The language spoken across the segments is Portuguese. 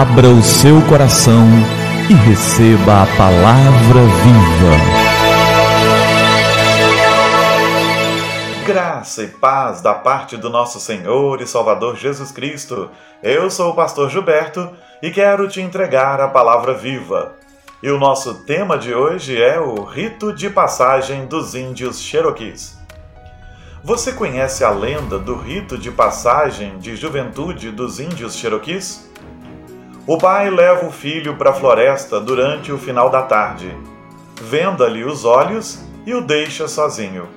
Abra o seu coração e receba a palavra viva. Graça e paz da parte do nosso Senhor e Salvador Jesus Cristo. Eu sou o pastor Gilberto e quero te entregar a palavra viva. E o nosso tema de hoje é o rito de passagem dos índios Cherokees. Você conhece a lenda do rito de passagem de juventude dos índios Cherokees? O pai leva o filho para a floresta durante o final da tarde, venda-lhe os olhos e o deixa sozinho.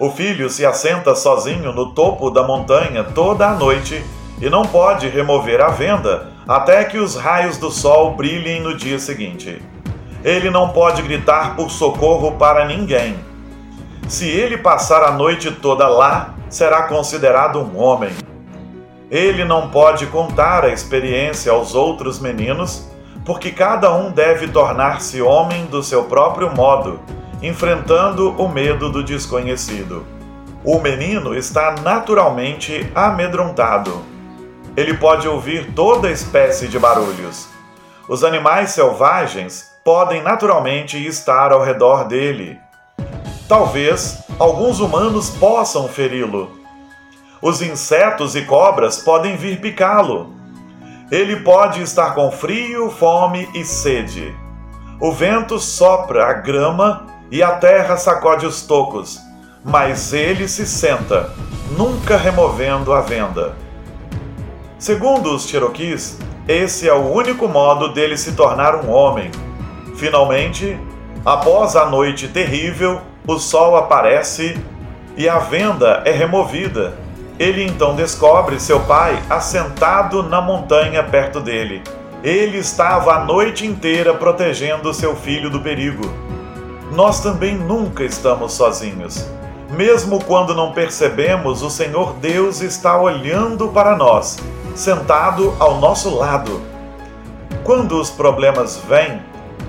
O filho se assenta sozinho no topo da montanha toda a noite e não pode remover a venda até que os raios do sol brilhem no dia seguinte. Ele não pode gritar por socorro para ninguém. Se ele passar a noite toda lá, será considerado um homem ele não pode contar a experiência aos outros meninos, porque cada um deve tornar-se homem do seu próprio modo, enfrentando o medo do desconhecido. O menino está naturalmente amedrontado. Ele pode ouvir toda espécie de barulhos. Os animais selvagens podem naturalmente estar ao redor dele. Talvez alguns humanos possam feri-lo os insetos e cobras podem vir picá-lo. Ele pode estar com frio, fome e sede. O vento sopra a grama e a terra sacode os tocos, mas ele se senta, nunca removendo a venda. Segundo os Cherokees, esse é o único modo dele se tornar um homem. Finalmente, após a noite terrível, o sol aparece e a venda é removida ele então descobre seu pai assentado na montanha perto dele. Ele estava a noite inteira protegendo seu filho do perigo. Nós também nunca estamos sozinhos. Mesmo quando não percebemos, o Senhor Deus está olhando para nós, sentado ao nosso lado. Quando os problemas vêm,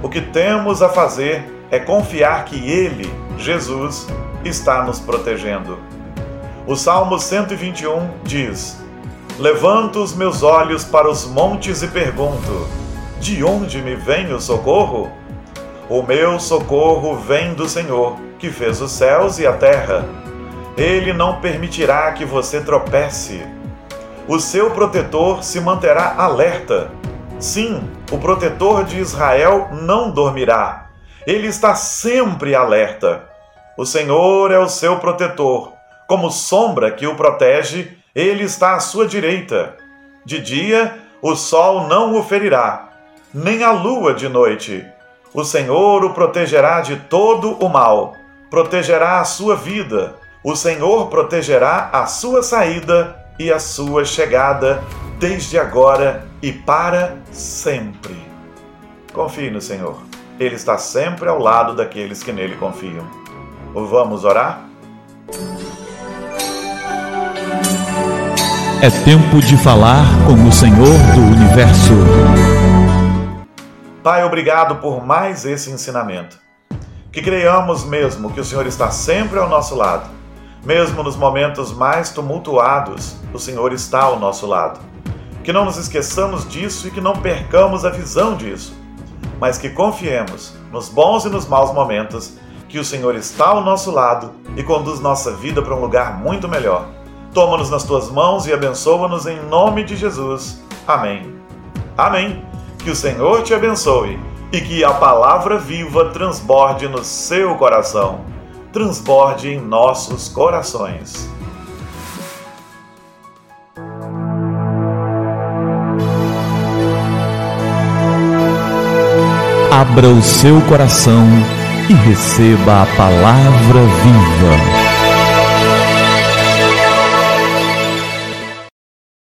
o que temos a fazer é confiar que Ele, Jesus, está nos protegendo. O Salmo 121 diz: Levanto os meus olhos para os montes e pergunto: De onde me vem o socorro? O meu socorro vem do Senhor, que fez os céus e a terra. Ele não permitirá que você tropece. O seu protetor se manterá alerta. Sim, o protetor de Israel não dormirá. Ele está sempre alerta. O Senhor é o seu protetor como sombra que o protege, ele está à sua direita. De dia, o sol não o ferirá, nem a lua de noite. O Senhor o protegerá de todo o mal, protegerá a sua vida. O Senhor protegerá a sua saída e a sua chegada, desde agora e para sempre. Confie no Senhor. Ele está sempre ao lado daqueles que nele confiam. Vamos orar? É tempo de falar com o Senhor do Universo. Pai, obrigado por mais esse ensinamento. Que creiamos mesmo que o Senhor está sempre ao nosso lado. Mesmo nos momentos mais tumultuados, o Senhor está ao nosso lado. Que não nos esqueçamos disso e que não percamos a visão disso, mas que confiemos nos bons e nos maus momentos que o Senhor está ao nosso lado e conduz nossa vida para um lugar muito melhor Toma-nos nas tuas mãos e abençoa-nos em nome de Jesus. Amém. Amém. Que o Senhor te abençoe e que a palavra viva transborde no seu coração, transborde em nossos corações. Abra o seu coração e receba a palavra viva.